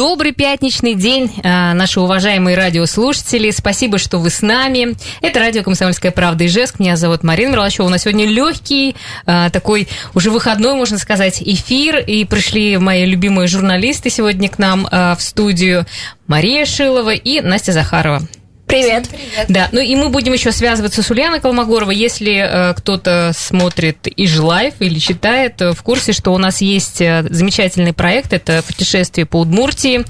Добрый пятничный день, а, наши уважаемые радиослушатели. Спасибо, что вы с нами. Это радио «Комсомольская правда» Ижевск. Меня зовут Марина Мерлачева. У нас сегодня легкий, а, такой уже выходной, можно сказать, эфир. И пришли мои любимые журналисты сегодня к нам а, в студию. Мария Шилова и Настя Захарова. Привет. Привет. Да, ну и мы будем еще связываться с Ульяной Колмогоровой. Если э, кто-то смотрит Ижлайф или читает, э, в курсе, что у нас есть э, замечательный проект. Это путешествие по Удмуртии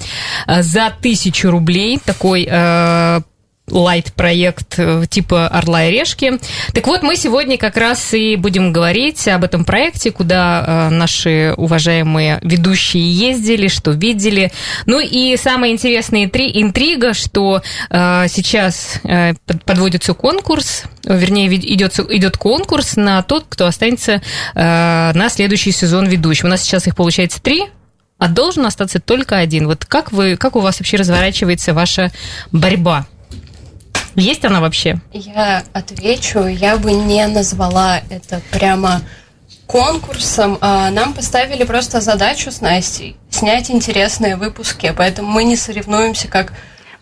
э, за тысячу рублей. Такой э, лайт-проект э, типа «Орла и решки». Так вот, мы сегодня как раз и будем говорить об этом проекте, куда э, наши уважаемые ведущие ездили, что видели. Ну и самая интересная интрига, что э, сейчас подводится конкурс, вернее, идет, идет конкурс на тот, кто останется на следующий сезон ведущим. У нас сейчас их получается три, а должен остаться только один. Вот как, вы, как у вас вообще разворачивается ваша борьба? Есть она вообще? Я отвечу, я бы не назвала это прямо конкурсом. А нам поставили просто задачу с Настей снять интересные выпуски, поэтому мы не соревнуемся как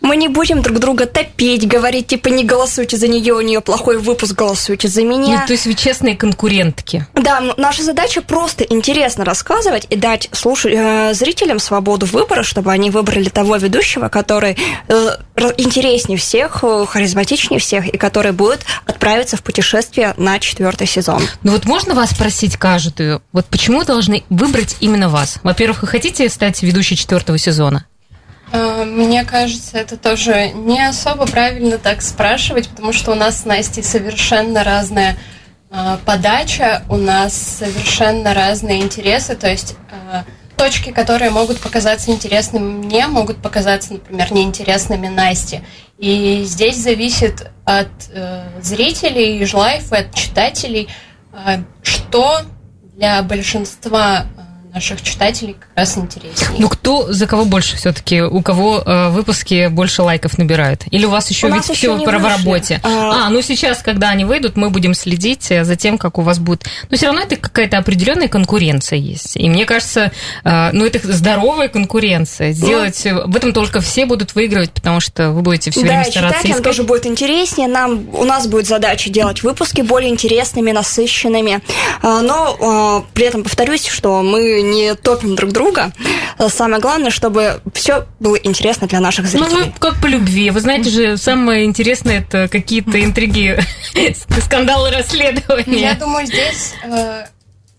мы не будем друг друга топить, говорить, типа, не голосуйте за нее, у нее плохой выпуск, голосуйте за меня. Ну, то есть вы честные конкурентки. Да, наша задача просто интересно рассказывать и дать слуш... Э, зрителям свободу выбора, чтобы они выбрали того ведущего, который э, интереснее всех, э, харизматичнее всех, и который будет отправиться в путешествие на четвертый сезон. Ну вот можно вас спросить каждую, вот почему должны выбрать именно вас? Во-первых, вы хотите стать ведущей четвертого сезона? Э, мне кажется, это тоже не особо правильно так спрашивать, потому что у нас с Настей совершенно разная э, подача, у нас совершенно разные интересы, то есть э, точки, которые могут показаться интересными мне, могут показаться, например, неинтересными Насте. И здесь зависит от зрителей, и от читателей, что для большинства наших читателей как раз интереснее. Ну, кто за кого больше все-таки? У кого э, выпуски больше лайков набирают? Или у вас еще у ведь все в работе? А... а, ну сейчас, когда они выйдут, мы будем следить э, за тем, как у вас будет. Но все равно это какая-то определенная конкуренция есть. И мне кажется, э, ну это здоровая конкуренция. Сделать ну, в этом только все будут выигрывать, потому что вы будете все да, время стараться искать. тоже будет интереснее. Нам, у нас будет задача делать выпуски более интересными, насыщенными. А, но при этом повторюсь, что мы не топим друг друга. Самое главное, чтобы все было интересно для наших ну, зрителей. Ну, как по любви. Вы знаете же, самое интересное это какие-то интриги, скандалы, расследования. Я думаю, здесь, э,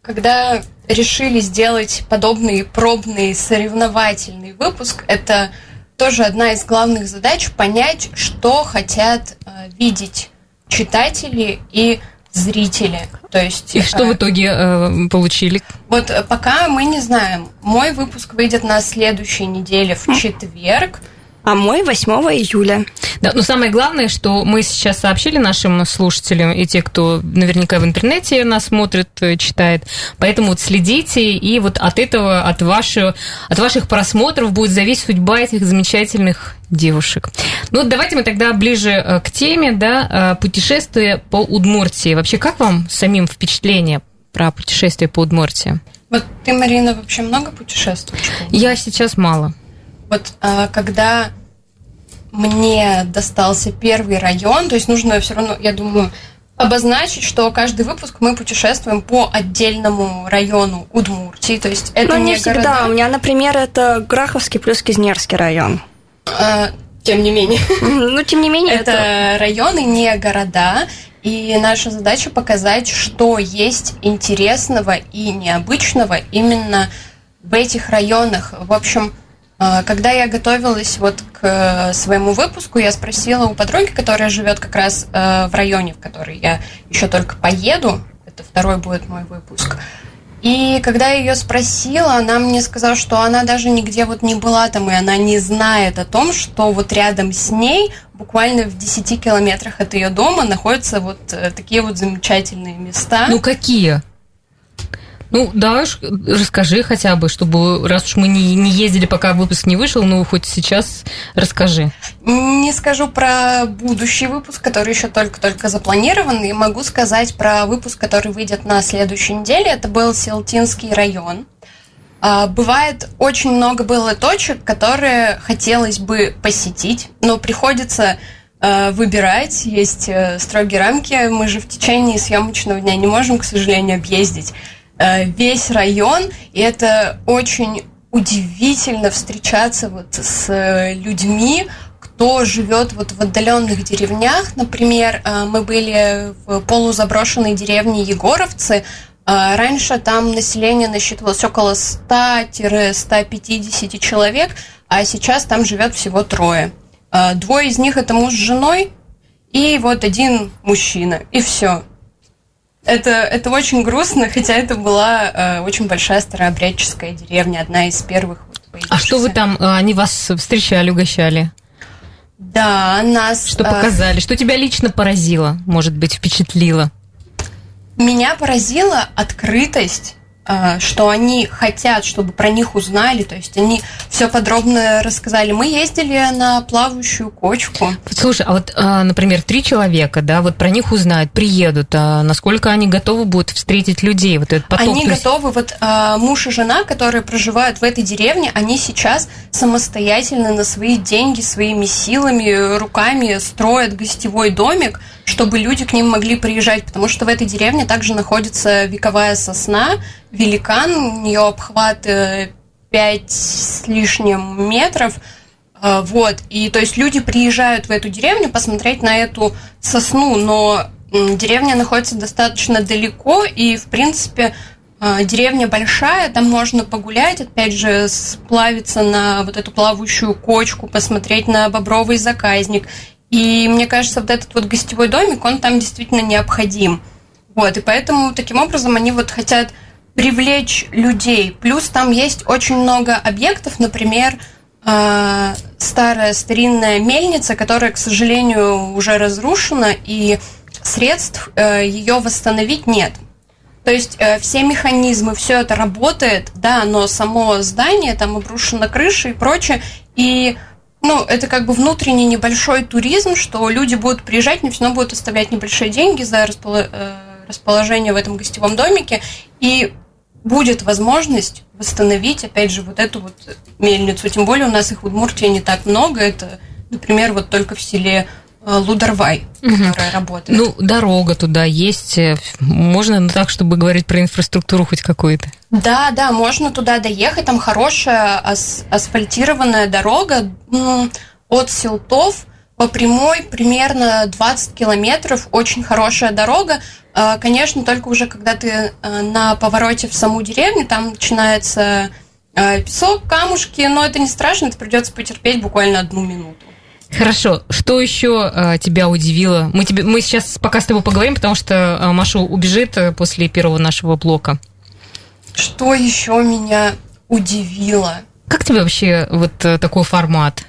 когда решили сделать подобный пробный соревновательный выпуск, это тоже одна из главных задач понять, что хотят э, видеть читатели и зрители. То есть, И что в э, итоге э, получили? Вот э, пока мы не знаем. Мой выпуск выйдет на следующей неделе в четверг а мой 8 июля. Да, но самое главное, что мы сейчас сообщили нашим слушателям и те, кто наверняка в интернете нас смотрит, э, читает. Поэтому вот следите, и вот от этого, от, вашего, от ваших просмотров будет зависеть судьба этих замечательных девушек. Ну, давайте мы тогда ближе э, к теме, да, э, путешествие по Удмуртии. Вообще, как вам самим впечатление про путешествие по Удмуртии? Вот ты, Марина, вообще много путешествуешь? Я сейчас мало. Вот а, когда мне достался первый район, то есть нужно все равно, я думаю, обозначить, что каждый выпуск мы путешествуем по отдельному району Удмуртии, то есть это ну, не, не всегда. Города. У меня, например, это Граховский плюс Кизнерский район. А, тем не менее. Ну, тем не менее. Это, это районы, не города. И наша задача показать, что есть интересного и необычного именно в этих районах. В общем, когда я готовилась вот к э, своему выпуску, я спросила у подруги, которая живет как раз э, в районе, в который я еще только поеду, это второй будет мой выпуск. И когда я ее спросила, она мне сказала, что она даже нигде вот не была там, и она не знает о том, что вот рядом с ней, буквально в 10 километрах от ее дома, находятся вот э, такие вот замечательные места. Ну какие? Ну, да, расскажи хотя бы, чтобы, раз уж мы не, не ездили, пока выпуск не вышел, ну, хоть сейчас расскажи. Не скажу про будущий выпуск, который еще только-только запланирован, и могу сказать про выпуск, который выйдет на следующей неделе. Это был Селтинский район. А, бывает очень много было точек, которые хотелось бы посетить, но приходится э, выбирать, есть э, строгие рамки. Мы же в течение съемочного дня не можем, к сожалению, объездить весь район, и это очень удивительно встречаться вот с людьми, кто живет вот в отдаленных деревнях. Например, мы были в полузаброшенной деревне Егоровцы, раньше там население насчитывалось около 100-150 человек, а сейчас там живет всего трое. Двое из них это муж с женой, и вот один мужчина, и все. Это, это очень грустно, хотя это была э, очень большая старообрядческая деревня, одна из первых. Вот, а что вы там, они вас встречали, угощали? Да, нас... Что показали? Что тебя лично поразило, может быть, впечатлило? Меня поразила открытость что они хотят, чтобы про них узнали, то есть они все подробно рассказали. Мы ездили на плавающую кочку. Слушай, а вот, а, например, три человека, да, вот про них узнают, приедут, а насколько они готовы будут встретить людей, вот этот поток? Они готовы, вот муж и жена, которые проживают в этой деревне, они сейчас самостоятельно на свои деньги, своими силами, руками строят гостевой домик, чтобы люди к ним могли приезжать, потому что в этой деревне также находится вековая сосна, великан, у нее обхват 5 э, с лишним метров, э, вот, и то есть люди приезжают в эту деревню посмотреть на эту сосну, но деревня находится достаточно далеко, и, в принципе, э, деревня большая, там можно погулять, опять же, сплавиться на вот эту плавающую кочку, посмотреть на бобровый заказник. И мне кажется, вот этот вот гостевой домик, он там действительно необходим. Вот, и поэтому таким образом они вот хотят привлечь людей. Плюс там есть очень много объектов, например, э, старая старинная мельница, которая, к сожалению, уже разрушена, и средств э, ее восстановить нет. То есть э, все механизмы, все это работает, да, но само здание, там обрушена крыша и прочее, и ну, это как бы внутренний небольшой туризм, что люди будут приезжать, не все равно будут оставлять небольшие деньги за расположение в этом гостевом домике, и будет возможность восстановить, опять же, вот эту вот мельницу. Тем более у нас их в Удмуртии не так много. Это, например, вот только в селе э, Лударвай, угу. которая работает. Ну, дорога туда есть. Можно так, чтобы говорить про инфраструктуру хоть какую-то? Да, да, можно туда доехать. Там хорошая ас- асфальтированная дорога от Силтов по прямой примерно 20 километров. Очень хорошая дорога. А, конечно, только уже когда ты а, на повороте в саму деревню, там начинается а, песок, камушки, но это не страшно, это придется потерпеть буквально одну минуту. Хорошо. Что еще э, тебя удивило? Мы, тебе, мы сейчас пока с тобой поговорим, потому что э, Маша убежит э, после первого нашего блока. Что еще меня удивило? Как тебе вообще вот э, такой формат?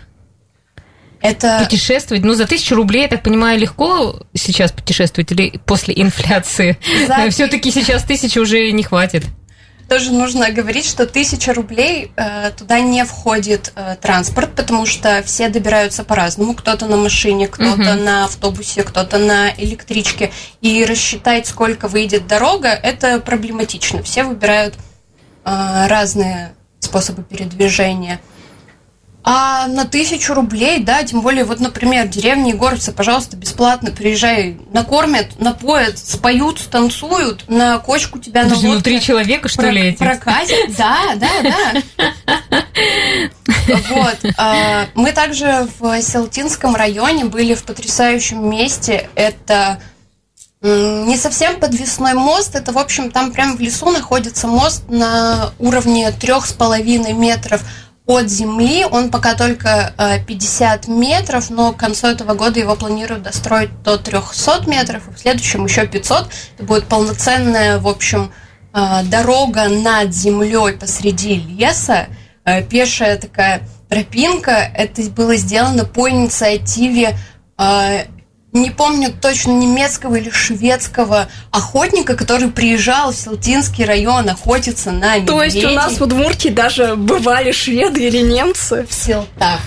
Это... Путешествовать, ну, за тысячу рублей, я так понимаю, легко сейчас путешествовать или после инфляции? За... Все-таки сейчас тысячи уже не хватит. Тоже нужно говорить, что тысяча рублей э, туда не входит э, транспорт, потому что все добираются по-разному. Кто-то на машине, кто-то угу. на автобусе, кто-то на электричке. И рассчитать, сколько выйдет дорога, это проблематично. Все выбирают э, разные способы передвижения. А на тысячу рублей, да, тем более, вот, например, деревни Егоровцы, пожалуйста, бесплатно приезжай, накормят, напоят, споют, станцуют, на кочку тебя Подожди, на ну три человека, что ли, эти? Прокатят, да, да, да. Вот. А, мы также в Селтинском районе были в потрясающем месте. Это не совсем подвесной мост, это, в общем, там прямо в лесу находится мост на уровне трех с половиной метров от земли. Он пока только 50 э, метров, но к концу этого года его планируют достроить до 300 метров, и в следующем еще 500. Это будет полноценная, в общем, э, дорога над землей посреди леса, э, пешая такая тропинка. Это было сделано по инициативе не помню точно немецкого или шведского охотника, который приезжал в Селтинский район охотиться на медведей. То есть у нас в Удмуртии даже бывали шведы или немцы? В Селтах.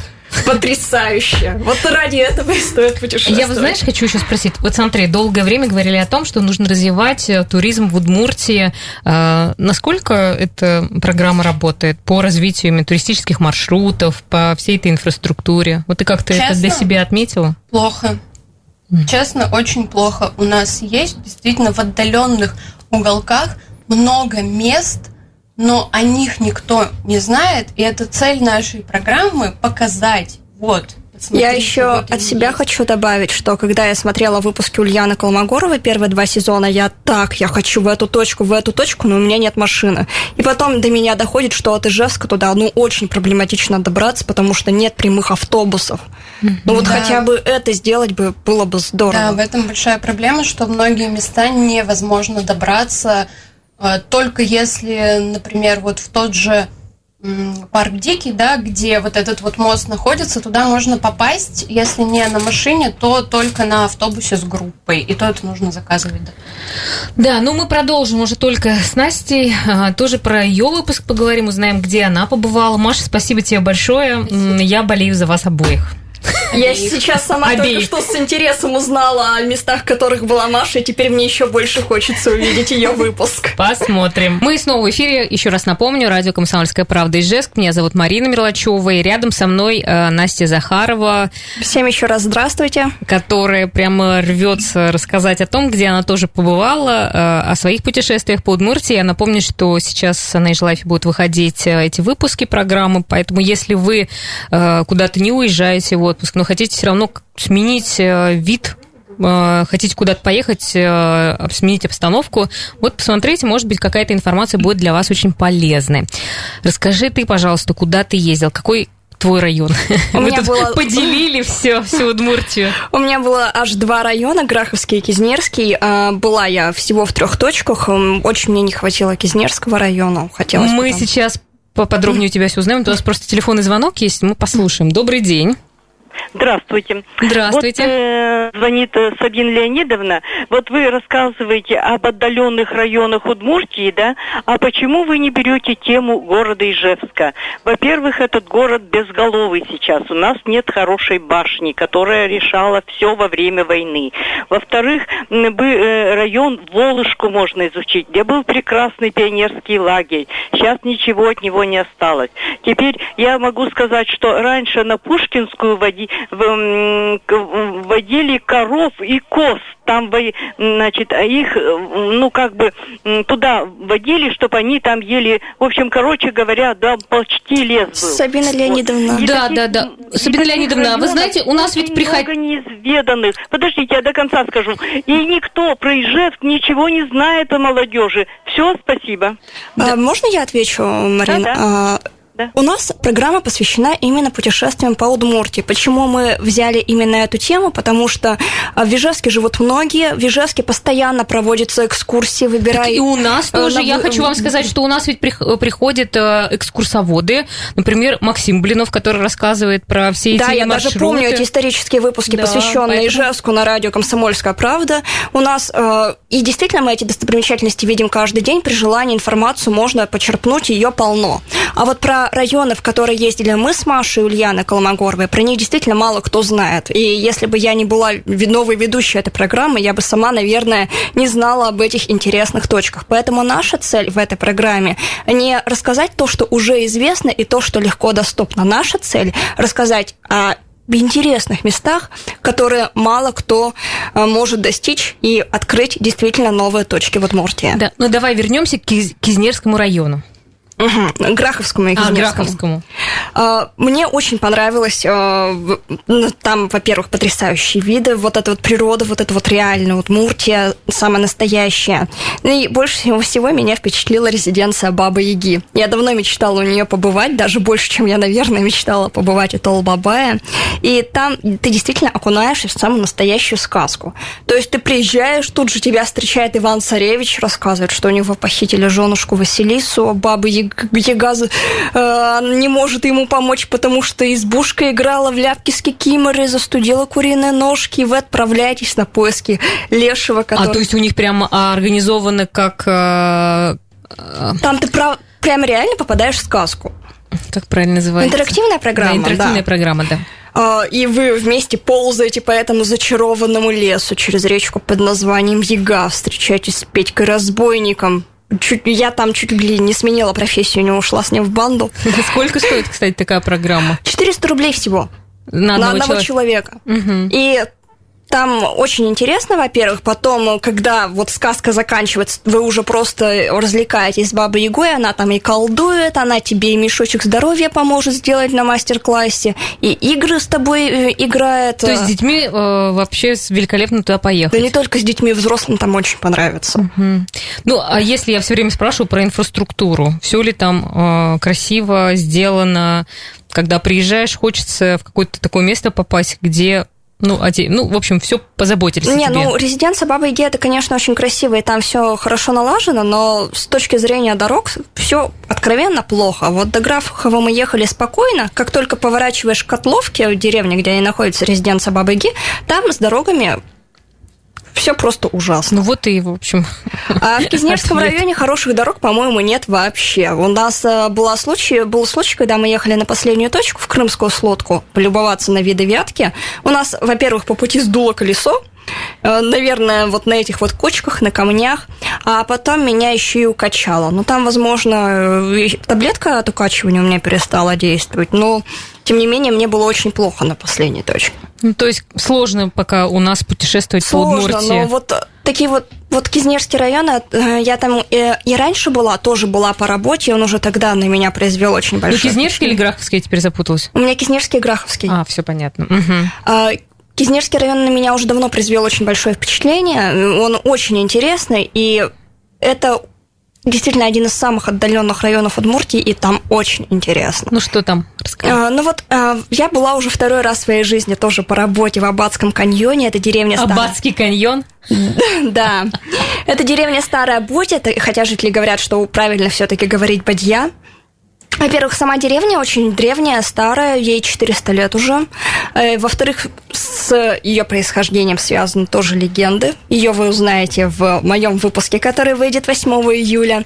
Потрясающе. Вот ради этого и стоит путешествовать. Я, вот знаешь, хочу еще спросить. Вот смотри, долгое время говорили о том, что нужно развивать э, туризм в Удмуртии. А, насколько эта программа работает по развитию именно туристических маршрутов, по всей этой инфраструктуре? Вот ты как-то это для себя отметила? Плохо. Честно, очень плохо. У нас есть действительно в отдаленных уголках много мест, но о них никто не знает, и это цель нашей программы показать. Вот, я еще от себя есть. хочу добавить, что когда я смотрела выпуски Ульяны Колмогоровой первые два сезона, я так, я хочу в эту точку, в эту точку, но у меня нет машины. И потом до меня доходит, что от Ижевска туда, ну, очень проблематично добраться, потому что нет прямых автобусов. Ну, вот да. хотя бы это сделать бы было бы здорово. Да, в этом большая проблема, что многие места невозможно добраться э, только если, например, вот в тот же парк Дикий, да, где вот этот вот мост находится, туда можно попасть, если не на машине, то только на автобусе с группой, и то это нужно заказывать. Да, да ну мы продолжим уже только с Настей, а, тоже про ее выпуск поговорим, узнаем, где она побывала. Маша, спасибо тебе большое, спасибо. я болею за вас обоих. Я сейчас сама Обеих. только что с интересом узнала о местах, в которых была Маша, и теперь мне еще больше хочется увидеть ее выпуск. Посмотрим. Мы снова в эфире. Еще раз напомню, радио «Комсомольская правда» Ижевск. Меня зовут Марина Мерлачева, и рядом со мной э, Настя Захарова. Всем еще раз здравствуйте. Которая прямо рвется рассказать о том, где она тоже побывала, э, о своих путешествиях по Удмуртии. Я напомню, что сейчас на Ижлайфе будут выходить э, эти выпуски программы, поэтому если вы куда-то не уезжаете, вот отпуск, но хотите все равно сменить э, вид э, хотите куда-то поехать, э, сменить обстановку, вот посмотрите, может быть, какая-то информация будет для вас очень полезной. Расскажи ты, пожалуйста, куда ты ездил, какой твой район? У Мы меня тут было... поделили все, всю Удмуртию. У меня было аж два района, Граховский и Кизнерский. А, была я всего в трех точках. Очень мне не хватило Кизнерского района. Хотелось Мы потом. сейчас поподробнее у тебя все узнаем. У нас просто телефонный звонок есть, мы послушаем. Добрый день. Здравствуйте. Здравствуйте. Вот, э, звонит э, Сабина Леонидовна. Вот вы рассказываете об отдаленных районах Удмуртии, да? А почему вы не берете тему города Ижевска? Во-первых, этот город безголовый сейчас. У нас нет хорошей башни, которая решала все во время войны. Во-вторых, э, район Волышку можно изучить, где был прекрасный пионерский лагерь. Сейчас ничего от него не осталось. Теперь я могу сказать, что раньше на Пушкинскую водили водили коров и коз. Там, значит, а их, ну, как бы туда водили, чтобы они там ели. В общем, короче говоря, да, почти лес был. Сабина Леонидовна. Вот. Да, да, да. Сабина Леонидовна, вы знаете, у нас ведь приходит... много неизведанных. Подождите, я до конца скажу. И никто про Ижевск ничего не знает о молодежи. Все, спасибо. А, Можно я отвечу, Марина? Да, да. Да. У нас программа посвящена именно путешествиям по Удмуртии. Почему мы взяли именно эту тему? Потому что а, в Ижевске живут многие, в Ижевске постоянно проводятся экскурсии, выбирая... и у нас э, тоже. На... Я хочу вам сказать, что у нас ведь приходят э, экскурсоводы, например, Максим Блинов, который рассказывает про все эти Да, я маршруты. даже помню эти исторические выпуски, да, посвященные поэтому... Ижевску на радио «Комсомольская правда». У нас... Э, и действительно мы эти достопримечательности видим каждый день. При желании информацию можно почерпнуть, ее полно. А вот про районов, которые ездили мы с Машей Ульяной Колмогоровой, про них действительно мало кто знает. И если бы я не была новой ведущей этой программы, я бы сама, наверное, не знала об этих интересных точках. Поэтому наша цель в этой программе не рассказать то, что уже известно, и то, что легко доступно. Наша цель рассказать о в интересных местах, которые мало кто э, может достичь и открыть действительно новые точки в Удмуртии. Да, ну давай вернемся к Кизнерскому району. Угу, Граховскому и А, Граховскому. А, мне очень понравилось. А, ну, там, во-первых, потрясающие виды, вот эта вот природа, вот это вот реальная вот Муртия, самая настоящая. Ну и больше всего меня впечатлила резиденция Бабы Яги. Я давно мечтала у нее побывать, даже больше, чем я, наверное, мечтала побывать у Толбабая. И там ты действительно окунаешься в самую настоящую сказку. То есть ты приезжаешь, тут же тебя встречает Иван Царевич, рассказывает, что у него похитили женушку Василису, Бабы Ягу и э, не может ему помочь, потому что избушка играла в ляпки с кикиморы, застудила куриные ножки, и вы отправляетесь на поиски лешего, который... А то есть у них прям организовано как... Э, Там ты прав... прям реально попадаешь в сказку. Как правильно называется? Интерактивная программа, да. Интерактивная да. программа, да. А, и вы вместе ползаете по этому зачарованному лесу через речку под названием Яга, встречаетесь с Петькой Разбойником, чуть, я там чуть ли не сменила профессию, не ушла с ним в банду. Сколько стоит, кстати, такая программа? 400 рублей всего. На одного, на одного человека. человека. Угу. И там очень интересно, во-первых. Потом, когда вот сказка заканчивается, вы уже просто развлекаетесь с Бабой Ягой, она там и колдует, она тебе и мешочек здоровья поможет сделать на мастер-классе, и игры с тобой э, играет. То есть с детьми э, вообще великолепно туда поехать? Да не только с детьми, взрослым там очень понравится. Угу. Ну, а если я все время спрашиваю про инфраструктуру, все ли там э, красиво сделано, когда приезжаешь, хочется в какое-то такое место попасть, где ну, оде... ну, в общем, все позаботились Не, ну, резиденция Бабы Яги, это, конечно, очень красиво, и там все хорошо налажено, но с точки зрения дорог все откровенно плохо. Вот до Графхова мы ехали спокойно, как только поворачиваешь к Котловке, в деревне, где находится резиденция Бабы Яги, там с дорогами все просто ужасно. Ну вот и, в общем. А в Кизнецком районе хороших дорог, по-моему, нет вообще. У нас э, была случай, был случай, когда мы ехали на последнюю точку в Крымскую слодку полюбоваться на виды вятки. У нас, во-первых, по пути сдуло колесо, наверное, вот на этих вот кочках, на камнях, а потом меня еще и укачало. Ну, там, возможно, э, таблетка от укачивания у меня перестала действовать, но тем не менее, мне было очень плохо на последней точке. Ну, то есть сложно пока у нас путешествовать сложно, по Удмуртии. но вот такие вот вот Кизнерский район, э, я там и, и раньше была, тоже была по работе, он уже тогда на меня произвел очень большое Ну, Кизнерский или Граховский, я теперь запуталась? У меня Кизнерский и Граховский. А, все понятно. Угу. А, Кизнерский район на меня уже давно произвел очень большое впечатление, он очень интересный, и это действительно один из самых отдаленных районов Удмуртии, и там очень интересно. Ну что там? Расскажи. А, ну вот а, я была уже второй раз в своей жизни тоже по работе в Аббатском каньоне, это деревня Старая. Аббатский каньон? Да, это деревня Старая Будь, хотя жители говорят, что правильно все-таки говорить Бадья. Во-первых, сама деревня очень древняя, старая, ей 400 лет уже. Во-вторых, с ее происхождением связаны тоже легенды. Ее вы узнаете в моем выпуске, который выйдет 8 июля.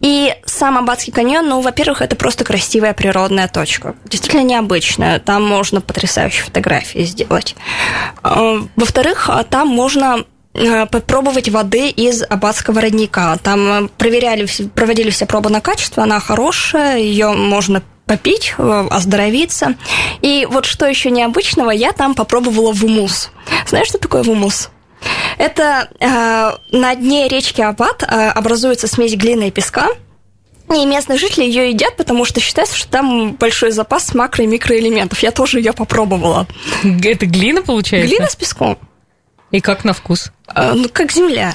И сам Аббатский каньон, ну, во-первых, это просто красивая природная точка. Действительно необычная. Там можно потрясающие фотографии сделать. Во-вторых, там можно попробовать воды из аббатского родника. Там проверяли, проводили все пробы на качество, она хорошая, ее можно попить, оздоровиться. И вот что еще необычного, я там попробовала вумус. Знаешь, что такое вумус? Это э, на дне речки Аббат э, образуется смесь глины и песка, и местные жители ее едят, потому что считается, что там большой запас макро- и микроэлементов. Я тоже ее попробовала. Это глина получается? Глина с песком. И как на вкус? А, ну, как земля.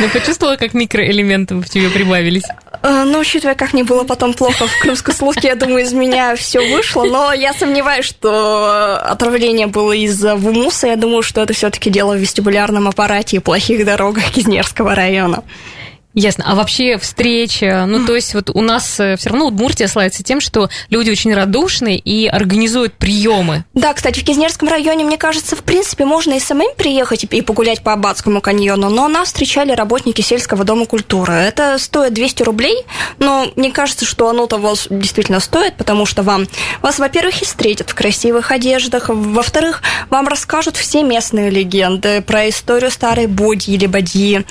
Ну, почувствовала, как микроэлементы в тебе прибавились? А, ну, учитывая, как мне было потом плохо в крымской слухе, я думаю, из меня все вышло, но я сомневаюсь, что отравление было из-за вумуса. Я думаю, что это все-таки дело в вестибулярном аппарате и плохих дорогах Кизнерского района. Ясно. А вообще встреча, ну то есть вот у нас все равно Удмуртия славится тем, что люди очень радушные и организуют приемы. Да, кстати, в Кизнерском районе, мне кажется, в принципе, можно и самим приехать и погулять по Аббатскому каньону, но нас встречали работники сельского дома культуры. Это стоит 200 рублей, но мне кажется, что оно того действительно стоит, потому что вам, вас, во-первых, и встретят в красивых одеждах, во-вторых, вам расскажут все местные легенды про историю старой Боди или Бадьи,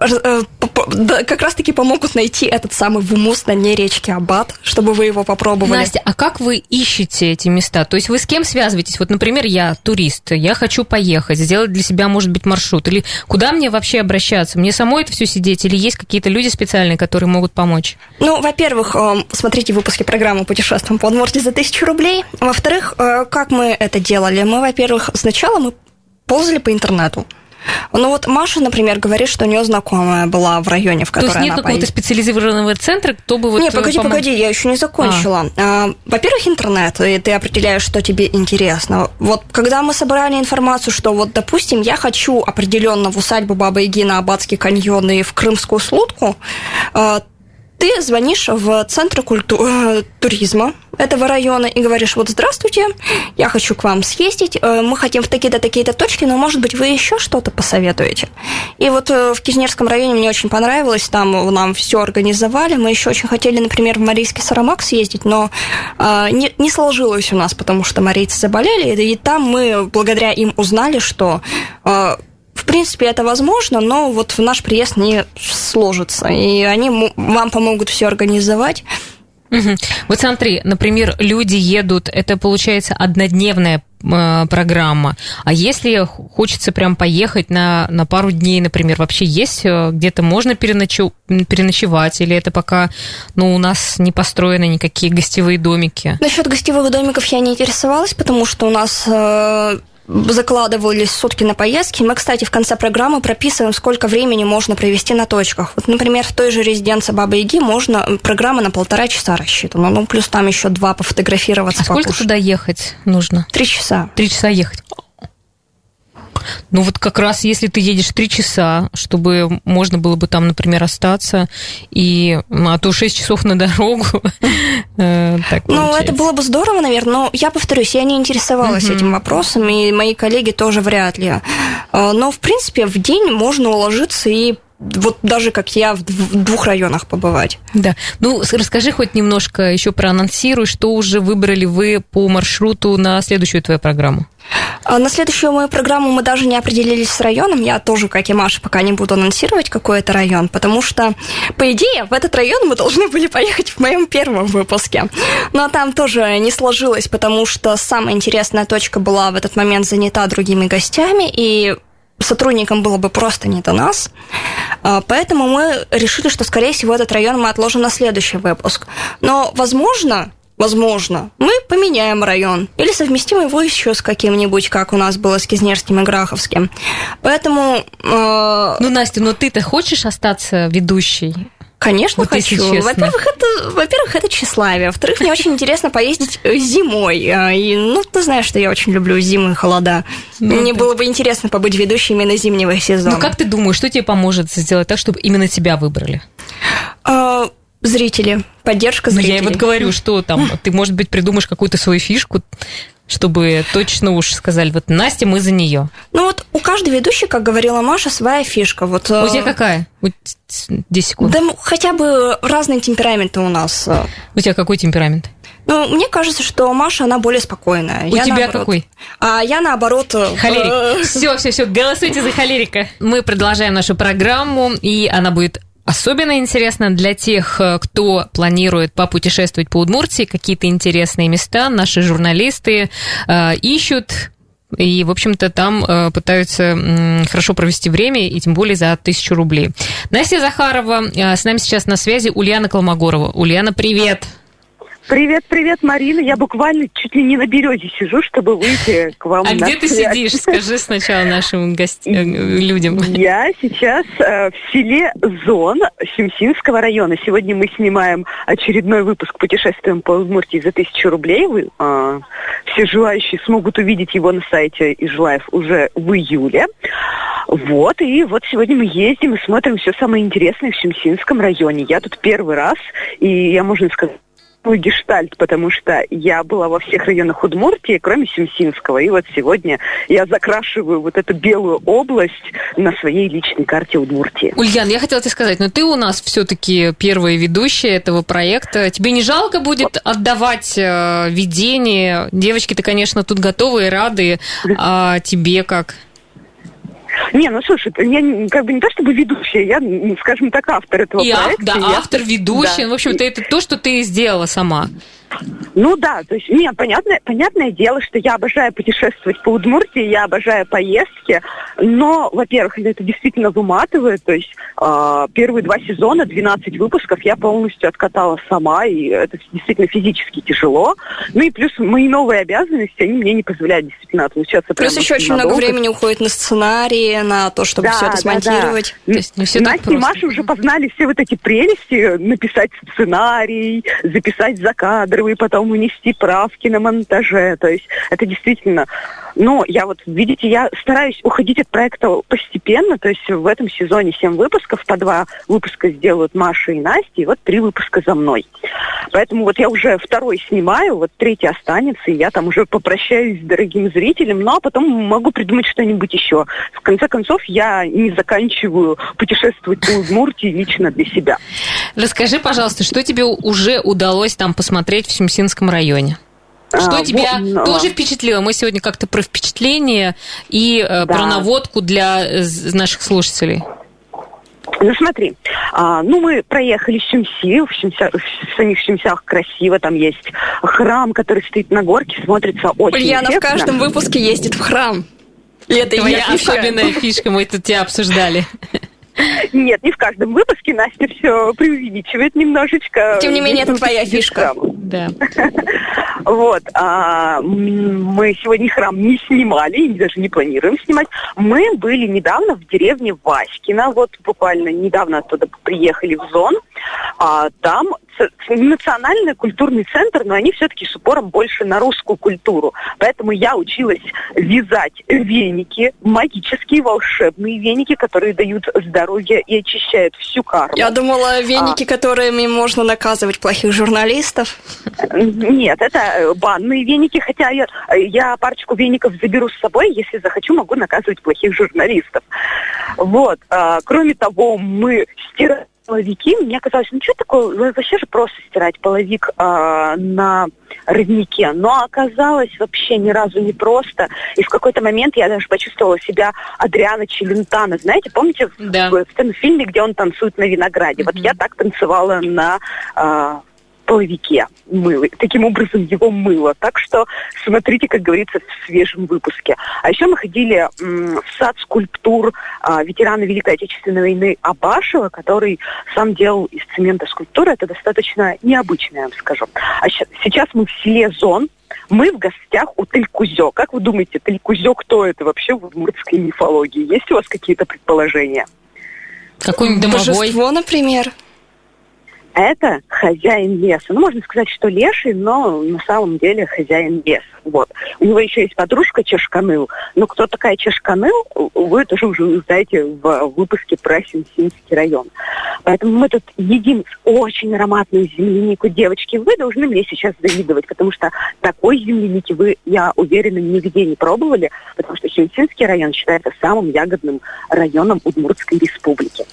как раз-таки помогут найти этот самый вумус на дне речки Аббат, чтобы вы его попробовали. Настя, а как вы ищете эти места? То есть вы с кем связываетесь? Вот, например, я турист, я хочу поехать, сделать для себя, может быть, маршрут. Или куда мне вообще обращаться? Мне самой это все сидеть? Или есть какие-то люди специальные, которые могут помочь? Ну, во-первых, смотрите выпуски программы «Путешествуем по Удмуртии за тысячу рублей». Во-вторых, как мы это делали? Мы, во-первых, сначала мы ползали по интернету. Ну вот Маша, например, говорит, что у нее знакомая была в районе, в которой То есть нет какого-то специализированного центра, кто бы вот... Не, погоди, помог... погоди, я еще не закончила. А. Во-первых, интернет, и ты определяешь, что тебе интересно. Вот когда мы собрали информацию, что вот, допустим, я хочу определенно в усадьбу Бабы Яги на Аббатский каньон и в Крымскую слудку, ты звонишь в Центр культу... Э, туризма этого района и говоришь, вот здравствуйте, я хочу к вам съездить, э, мы хотим в такие-то, такие-то точки, но, может быть, вы еще что-то посоветуете. И вот э, в Кизнерском районе мне очень понравилось, там нам все организовали, мы еще очень хотели, например, в Марийский Сарамак съездить, но не, не сложилось у нас, потому что марийцы заболели, и там мы благодаря им узнали, что принципе, это возможно, но вот в наш приезд не сложится. И они вам помогут все организовать. Угу. Вот смотри, например, люди едут, это получается однодневная э, программа. А если хочется прям поехать на, на пару дней, например, вообще есть э, где-то можно переночу, переночевать, или это пока ну, у нас не построены никакие гостевые домики? Насчет гостевых домиков я не интересовалась, потому что у нас э, закладывались сутки на поездки. Мы, кстати, в конце программы прописываем, сколько времени можно провести на точках. Вот, например, в той же резиденции Бабы Яги можно программа на полтора часа рассчитана. Ну, плюс там еще два пофотографироваться. А покушать. сколько туда ехать нужно? Три часа. Три часа ехать. Ну вот как раз если ты едешь три часа, чтобы можно было бы там, например, остаться, и, а то шесть часов на дорогу. Э, ну, это было бы здорово, наверное, но я повторюсь, я не интересовалась этим вопросом, и мои коллеги тоже вряд ли. Э, но, в принципе, в день можно уложиться и вот даже как я в двух районах побывать. Да. Ну, расскажи хоть немножко еще проанонсируй, что уже выбрали вы по маршруту на следующую твою программу. А на следующую мою программу мы даже не определились с районом. Я тоже, как и Маша, пока не буду анонсировать, какой это район, потому что, по идее, в этот район мы должны были поехать в моем первом выпуске. Но там тоже не сложилось, потому что самая интересная точка была в этот момент занята другими гостями, и сотрудникам было бы просто не до нас. А, поэтому мы решили, что, скорее всего, этот район мы отложим на следующий выпуск. Но, возможно, возможно, мы поменяем район или совместим его еще с каким-нибудь, как у нас было с Кизнерским и Граховским. Поэтому... Э... Ну, Настя, но ты-то хочешь остаться ведущей? Конечно, вот хочу. Во-первых, это, во-первых, это тщеславие. Во-вторых, мне очень интересно поездить э, зимой. А, и, ну, ты знаешь, что я очень люблю зимы и холода. Ну, мне да. было бы интересно побыть ведущей именно зимнего сезона. Ну, как ты думаешь, что тебе поможет сделать так, чтобы именно тебя выбрали? А, зрители, поддержка зрителей. Ну, я вот говорю, что там, ты, может быть, придумаешь какую-то свою фишку, чтобы точно уж сказали, вот Настя, мы за нее. Ну вот у каждой ведущей, как говорила Маша, своя фишка. Вот, у тебя э, какая? 10 секунд. Да хотя бы разные темпераменты у нас. У тебя какой темперамент? Ну, мне кажется, что Маша, она более спокойная. У я тебя наоборот. какой? А я наоборот... Э, Холерик. Все, все, все, голосуйте за холерика. Мы продолжаем нашу программу, и она будет Особенно интересно для тех, э, кто планирует попутешествовать по Удмуртии, какие-то интересные места. Наши журналисты э, ищут и, в общем-то, там э, пытаются э, хорошо провести время, и тем более за тысячу рублей. Настя Захарова, э, с нами сейчас на связи Ульяна Колмогорова. Ульяна, привет! Привет, привет, Марина. Я буквально чуть ли не на березе сижу, чтобы выйти к вам. А где связь. ты сидишь? Скажи сначала нашим гостям, э, людям. Я сейчас э, в селе Зон Симсинского района. Сегодня мы снимаем очередной выпуск «Путешествуем по Удмуртии за тысячу рублей». Вы, э, все желающие смогут увидеть его на сайте Ижлаев уже в июле. Вот, и вот сегодня мы ездим и смотрим все самое интересное в Симсинском районе. Я тут первый раз, и я, можно сказать, свой гештальт, потому что я была во всех районах Удмуртии, кроме Симсинского. И вот сегодня я закрашиваю вот эту белую область на своей личной карте Удмуртии. Ульян, я хотела тебе сказать, но ты у нас все-таки первая ведущая этого проекта. Тебе не жалко будет отдавать э, видение? Девочки-то, конечно, тут готовы и рады. А тебе как? Не, ну слушай, я как бы не то чтобы ведущая, я, скажем так, автор этого и проекта. Да, я... автор, ведущий. Да. Ну, в общем-то, это то, что ты сделала сама. Ну да, то есть, нет, понятное, понятное дело, что я обожаю путешествовать по Удмуртии, я обожаю поездки, но, во-первых, это действительно выматывает, то есть э, первые два сезона, 12 выпусков я полностью откатала сама, и это действительно физически тяжело. Ну и плюс мои новые обязанности, они мне не позволяют действительно отлучаться Плюс еще очень надолго. много времени уходит на сценарии, на то, чтобы да, все это смонтировать. Да, да. То есть не все Настя и Маша уже познали все вот эти прелести, написать сценарий, записать закадровый, потом унести правки на монтаже. То есть это действительно... Но я вот, видите, я стараюсь уходить от проекта постепенно, то есть в этом сезоне 7 выпусков, по два выпуска сделают Маша и Настя, и вот три выпуска за мной. Поэтому вот я уже второй снимаю, вот третий останется, и я там уже попрощаюсь с дорогим зрителем, ну а потом могу придумать что-нибудь еще. В конце концов, я не заканчиваю путешествовать по Удмуртии лично для себя. Расскажи, пожалуйста, что тебе уже удалось там посмотреть в Сюмсинском районе? Что а, тебя вот, но... тоже впечатлило? Мы сегодня как-то про впечатление и э, да. про наводку для э, наших слушателей. Ну смотри, а, ну мы проехали Щемси, в, Щемся, в самих Щемсях красиво, там есть храм, который стоит на горке, смотрится очень Ульяна эффектно. в каждом выпуске ездит в храм. И это Твоя особенная фишка, мы тут тебя обсуждали. Нет, не в каждом выпуске Настя все преувеличивает немножечко. Тем не менее, это твоя фишка. Да. Вот. А, мы сегодня храм не снимали, и даже не планируем снимать. Мы были недавно в деревне Васькина, вот буквально недавно оттуда приехали в зон. А, там национальный культурный центр, но они все-таки с упором больше на русскую культуру. Поэтому я училась вязать веники, магические волшебные веники, которые дают здоровье и очищают всю карму. Я думала, веники, а... которыми можно наказывать плохих журналистов. Нет, это э, банные веники, хотя я, я парочку веников заберу с собой, если захочу, могу наказывать плохих журналистов. Вот. А, кроме того, мы стираем половики, мне казалось, ну что такое, ну, вообще же просто стирать половик э, на роднике. Но оказалось вообще ни разу не просто. И в какой-то момент я даже почувствовала себя Адриана Челентана. Знаете, помните да. в, в том фильме, где он танцует на винограде? Mm-hmm. Вот я так танцевала на э, половике мыло. Таким образом его мыло. Так что смотрите, как говорится, в свежем выпуске. А еще мы ходили в сад скульптур а, ветерана Великой Отечественной войны Абашева, который сам делал из цемента скульптуры. Это достаточно необычно, я вам скажу. А сейчас мы в селе Зон, мы в гостях у Телькузё. Как вы думаете, Телькузё кто это вообще в удмуртской мифологии? Есть у вас какие-то предположения? Какой-нибудь домовой? Божество, например это хозяин леса. Ну, можно сказать, что леший, но на самом деле хозяин леса. Вот. У него еще есть подружка Чешканыл. Но кто такая Чешканыл, вы тоже уже узнаете в выпуске про Синсинский район. Поэтому мы тут едим очень ароматную землянику. Девочки, вы должны мне сейчас завидовать, потому что такой земляники вы, я уверена, нигде не пробовали, потому что Синсинский район считается самым ягодным районом Удмуртской республики.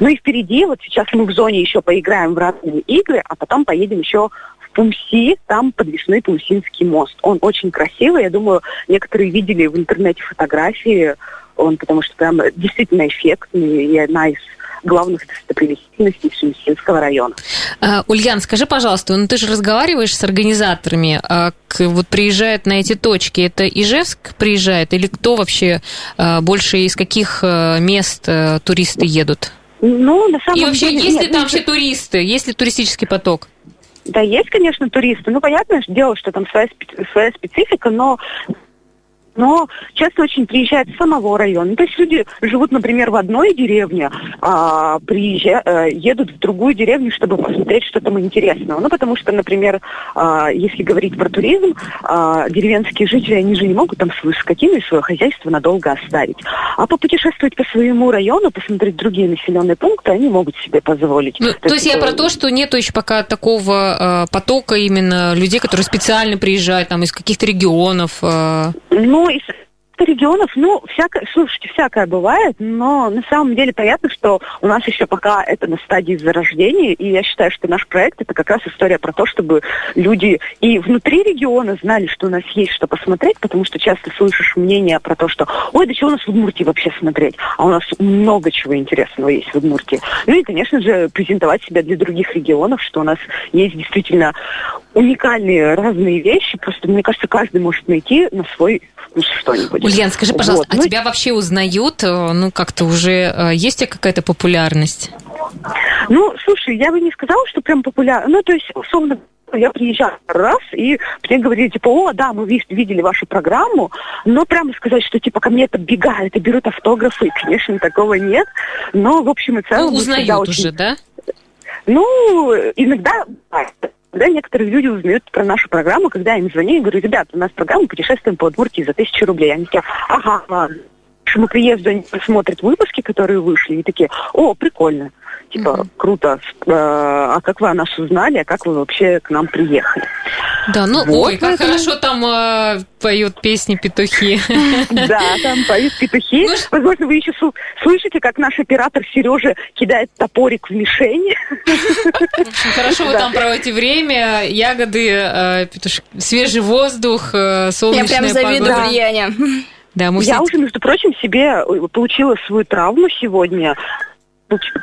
Ну и впереди, вот сейчас мы в зоне еще поиграем в разные игры, а потом поедем еще Пумси, там подвесной Пумсинский мост. Он очень красивый, я думаю, некоторые видели в интернете фотографии, он потому что прям действительно эффектный и одна из главных достопримечательностей Сумсинского района. А, Ульян, скажи, пожалуйста, ну ты же разговариваешь с организаторами, а вот приезжают на эти точки, это Ижевск приезжает или кто вообще а, больше из каких а, мест а, туристы едут? Ну, на самом И вообще, деле, есть ли там вообще туристы, есть ли туристический поток? Да, есть, конечно, туристы. Ну, понятное дело, что там своя, своя специфика, но но часто очень приезжают с самого района. То есть люди живут, например, в одной деревне, а приезжают, э, едут в другую деревню, чтобы посмотреть, что там интересного. Ну, потому что, например, а, если говорить про туризм, а, деревенские жители, они же не могут там с скотиной свое хозяйство надолго оставить. А попутешествовать по своему району, посмотреть другие населенные пункты, они могут себе позволить. Ну, то, то есть я про то, что нету еще пока такого э, потока именно людей, которые специально приезжают там из каких-то регионов. Э... Ну, и регионов, ну, всякое, слушайте, всякое бывает, но на самом деле понятно, что у нас еще пока это на стадии зарождения, и я считаю, что наш проект это как раз история про то, чтобы люди и внутри региона знали, что у нас есть что посмотреть, потому что часто слышишь мнение про то, что ой, да что у нас в Удмуртии вообще смотреть, а у нас много чего интересного есть в Удмуртии. Ну и, конечно же, презентовать себя для других регионов, что у нас есть действительно уникальные разные вещи, просто, мне кажется, каждый может найти на свой что-нибудь. Ульян, скажи, пожалуйста, Вот. а Ну, тебя вообще узнают? э, Ну, как-то уже э, есть тебя какая-то популярность? Ну, слушай, я бы не сказала, что прям популярно. Ну, то есть, условно, я приезжала раз, и мне говорили, типа, о, да, мы ви- видели вашу программу, но прямо сказать, что, типа, ко мне подбегают и берут автографы, конечно, такого нет. Но, в общем и целом... Ну, узнают уже, очень- да? Ну, иногда... Когда некоторые люди узнают про нашу программу, когда я им звоню и говорю, ребята, у нас программа «Путешествуем по Удмуртии» за тысячу рублей. Они такие, ага, ладно. К приезду они посмотрят выпуски, которые вышли, и такие, о, прикольно. Типа, круто. Э, А как вы о нас узнали, а как вы вообще к нам приехали? Да, ну, Вот ой, как поэтому- хорошо там э, поют песни петухи. Да, там поют петухи. Ну, Возможно, вы еще слышите, как наш оператор Сережа кидает топорик в мишени. Хорошо вы там проводите время, ягоды, петуш- свежий воздух, э, Я солнечная прям завидую погода. влияние. Да, мы Я уже, между прочим, себе э, получила свою травму сегодня.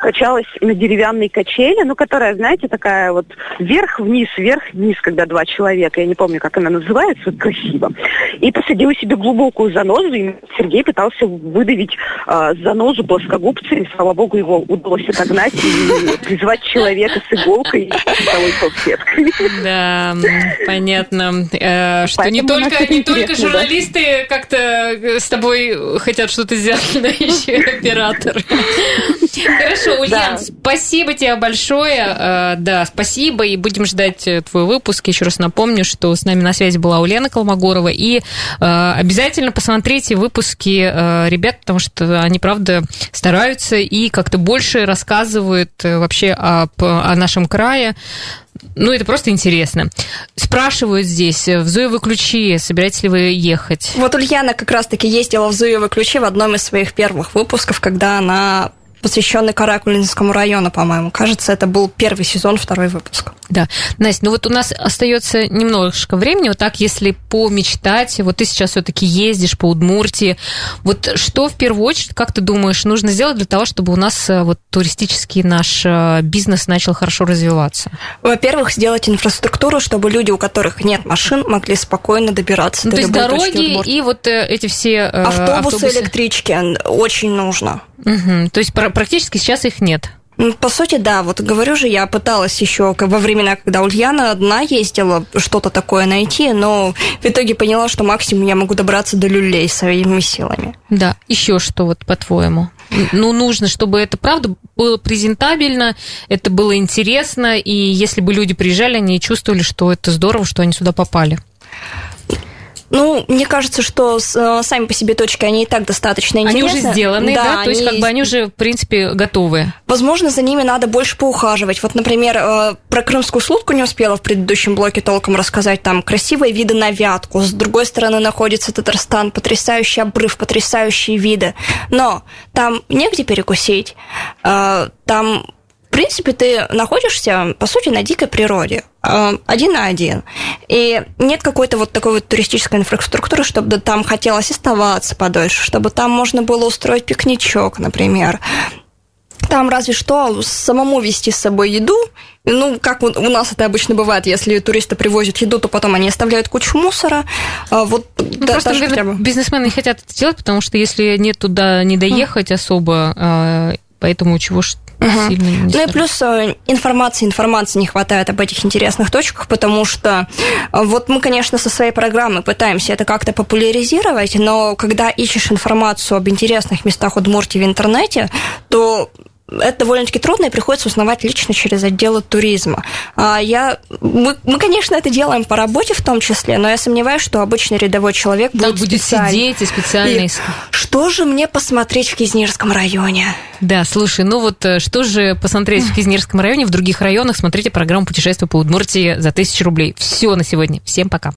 Качалась на деревянной качели, ну, которая, знаете, такая вот вверх-вниз, вверх-вниз, когда два человека, я не помню, как она называется, вот красиво. И посадила себе глубокую занозу, и Сергей пытался выдавить э, занозу плоскогубцем, слава богу, его удалось отогнать и призвать человека с иголкой и световой салфеткой. Да, понятно. Э, Что не только, не журналисты как-то э, с тобой хотят что-то сделать, но еще и оператор. Хорошо, Ульян, Да. спасибо тебе большое. Э, Да, спасибо, и будем ждать э, твой выпуск. Еще раз напомню, что с нами на связи была Ульяна Колмогорова, и э, обязательно посмотрите выпуски ребят, потому что они, правда, стараются и как-то больше рассказывают вообще об- о нашем крае. Ну, это просто интересно. Спрашивают здесь, в Зуевы ключи, собираетесь ли вы ехать? Вот Ульяна как раз-таки ездила в Зуевы ключи в одном из своих первых выпусков, когда она посвященный Каракулинскому району, по-моему. Кажется, это был первый сезон, второй выпуск. Да. Настя, ну вот у нас остается немножко времени. Вот так, если помечтать, вот ты сейчас все-таки ездишь по Удмуртии, вот что в первую очередь, как ты думаешь, нужно сделать для того, чтобы у нас э, вот туристический наш э, бизнес начал хорошо развиваться? Во-первых, сделать инфраструктуру, чтобы люди, у которых нет машин, могли спокойно добираться Ну, до то есть дороги и вот э, эти все э, Автобусы, электрички очень нужно. Мгм. То есть пр- практически сейчас их нет. Ну, По сути, да, вот говорю же, я пыталась еще во времена, когда Ульяна одна ездила, что-то такое найти, но в итоге поняла, что максимум я могу добраться до люлей своими силами. Да, еще что вот по-твоему? Ну, нужно, чтобы это, правда, было презентабельно, это было интересно, и если бы люди приезжали, они чувствовали, что это здорово, что они сюда попали. Ну, мне кажется, что э, сами по себе точки, они и так достаточно Они интересны. уже сделаны, да, то есть они как бы они уже, в принципе, готовы. Возможно, за ними надо больше поухаживать. Вот, например, э, про крымскую слудку не успела в предыдущем блоке толком рассказать. Там красивые виды на Вятку. С другой стороны находится Татарстан. Потрясающий обрыв, потрясающие виды. Но там негде перекусить. Э, Там, принципе, ты находишься, по сути, на дикой природе. э, Один на один. И нет какой-то вот такой вот туристической инфраструктуры, чтобы там хотелось оставаться подольше, чтобы там можно было устроить пикничок, например. Там разве что самому вести с собой еду. Ну, как у у нас это обычно бывает, если туристы привозят еду, то потом они оставляют кучу мусора. А Вот Ну, да, просто, даже наверное, хотя бы- бизнесмены не хотят это делать, потому что если нет туда не доехать особо, э, поэтому чего ж Сильно не Ну и плюс э, информации, информации не хватает об этих интересных точках, потому что э, вот мы, конечно, со своей программы пытаемся это как-то популяризировать, но когда ищешь информацию об интересных местах Удмуртии в интернете, то это довольно-таки трудно и приходится узнавать лично через отделы туризма. А я, мы, мы, конечно, это делаем по работе в том числе, но я сомневаюсь, что обычный рядовой человек будет, будет сидеть и специально И искать. Что же мне посмотреть в Кизнирском районе? Да, слушай, ну вот э, что же посмотреть в Кизнерском районе, в других районах, смотрите программу «Путешествие по Удмуртии» за тысячу рублей. Все на сегодня. Всем пока.